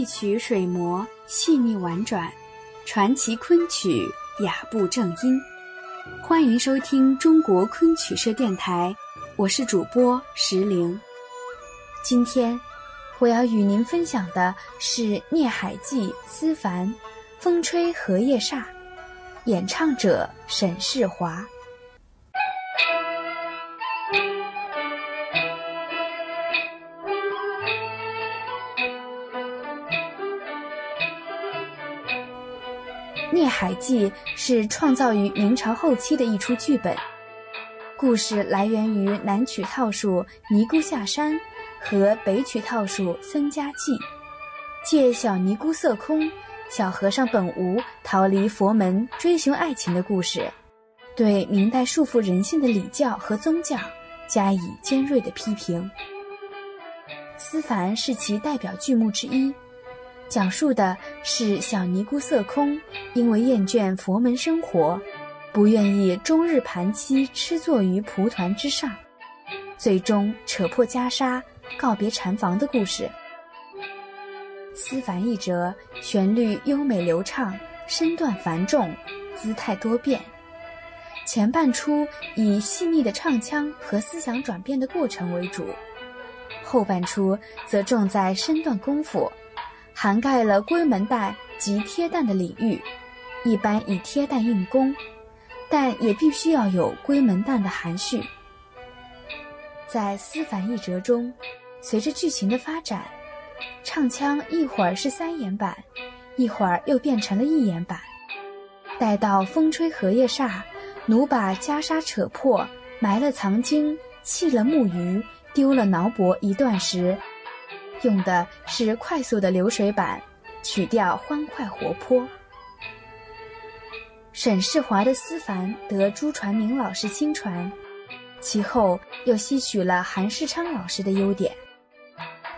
一曲水磨细腻婉转，传奇昆曲雅步正音。欢迎收听中国昆曲社电台，我是主播石玲。今天我要与您分享的是《聂海记》思凡《风吹荷叶煞》，演唱者沈世华。《孽海记》是创造于明朝后期的一出剧本，故事来源于南曲套数尼姑下山和北曲套数僧家记，借小尼姑色空、小和尚本无逃离佛门追寻爱情的故事，对明代束缚人性的礼教和宗教加以尖锐的批评。思凡是其代表剧目之一。讲述的是小尼姑色空，因为厌倦佛门生活，不愿意终日盘膝痴坐于蒲团之上，最终扯破袈裟告别禅房的故事。思凡一折，旋律优美流畅，身段繁重，姿态多变。前半出以细腻的唱腔和思想转变的过程为主，后半出则重在身段功夫。涵盖了龟门旦及贴旦的领域，一般以贴旦应功，但也必须要有龟门旦的含蓄。在思凡一折中，随着剧情的发展，唱腔一会儿是三言版，一会儿又变成了一言版。待到风吹荷叶煞，奴把袈裟扯破，埋了藏经，弃了木鱼，丢了挠脖一段时。用的是快速的流水版，曲调欢快活泼。沈世华的思凡得朱传明老师亲传，其后又吸取了韩世昌老师的优点。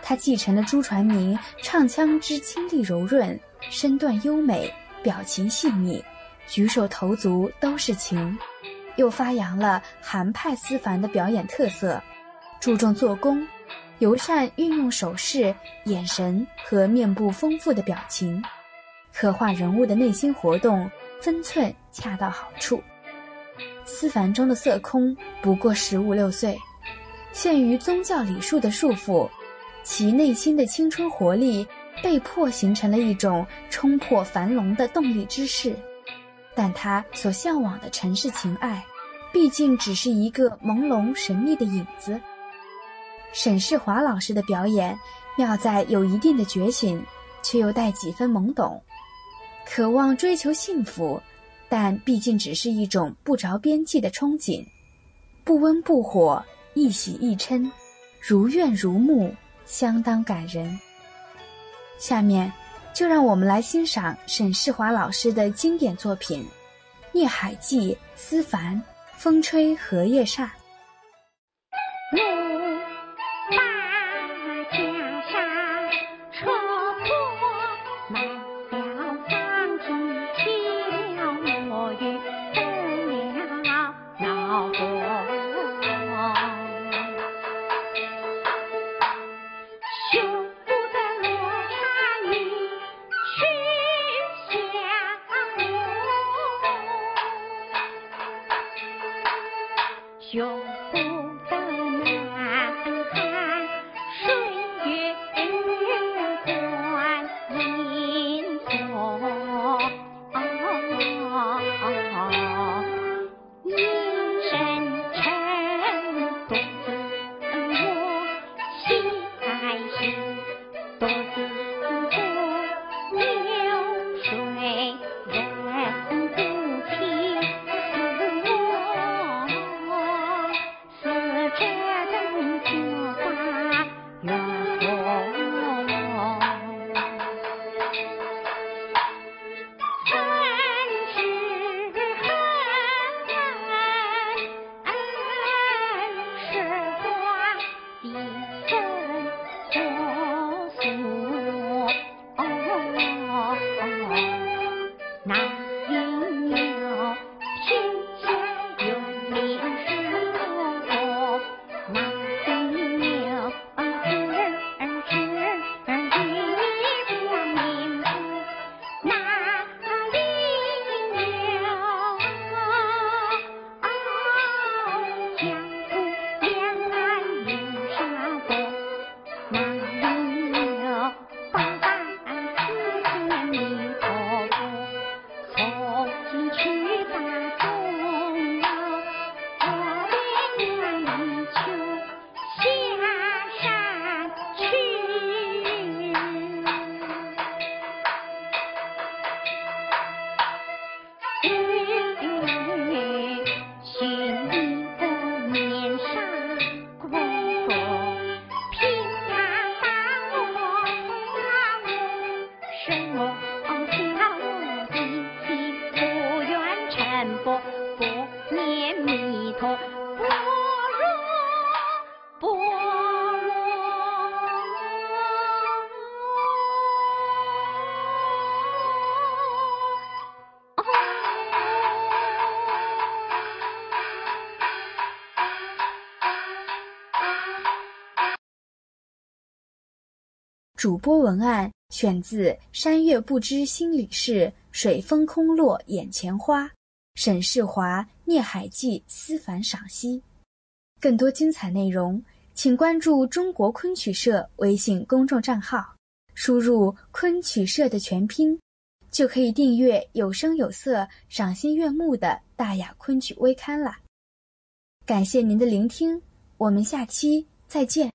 他继承了朱传明唱腔之清丽柔润，身段优美，表情细腻，举手投足都是情，又发扬了韩派思凡的表演特色，注重做工。尤善运用手势、眼神和面部丰富的表情，刻画人物的内心活动，分寸恰到好处。思凡中的色空不过十五六岁，限于宗教礼数的束缚，其内心的青春活力被迫形成了一种冲破樊笼的动力之势。但他所向往的尘世情爱，毕竟只是一个朦胧神秘的影子。沈世华老师的表演妙在有一定的觉醒，却又带几分懵懂，渴望追求幸福，但毕竟只是一种不着边际的憧憬，不温不火，一喜一嗔，如怨如慕，相当感人。下面，就让我们来欣赏沈世华老师的经典作品《孽海记·思凡风吹荷叶煞》。兄不大难看。南波不念弥陀般若波若主播文案选自山月不知心里事水风空落眼前花。沈世华《聂海记》思凡赏析。更多精彩内容，请关注中国昆曲社微信公众账号，输入“昆曲社”的全拼，就可以订阅有声有色、赏心悦目的大雅昆曲微刊了。感谢您的聆听，我们下期再见。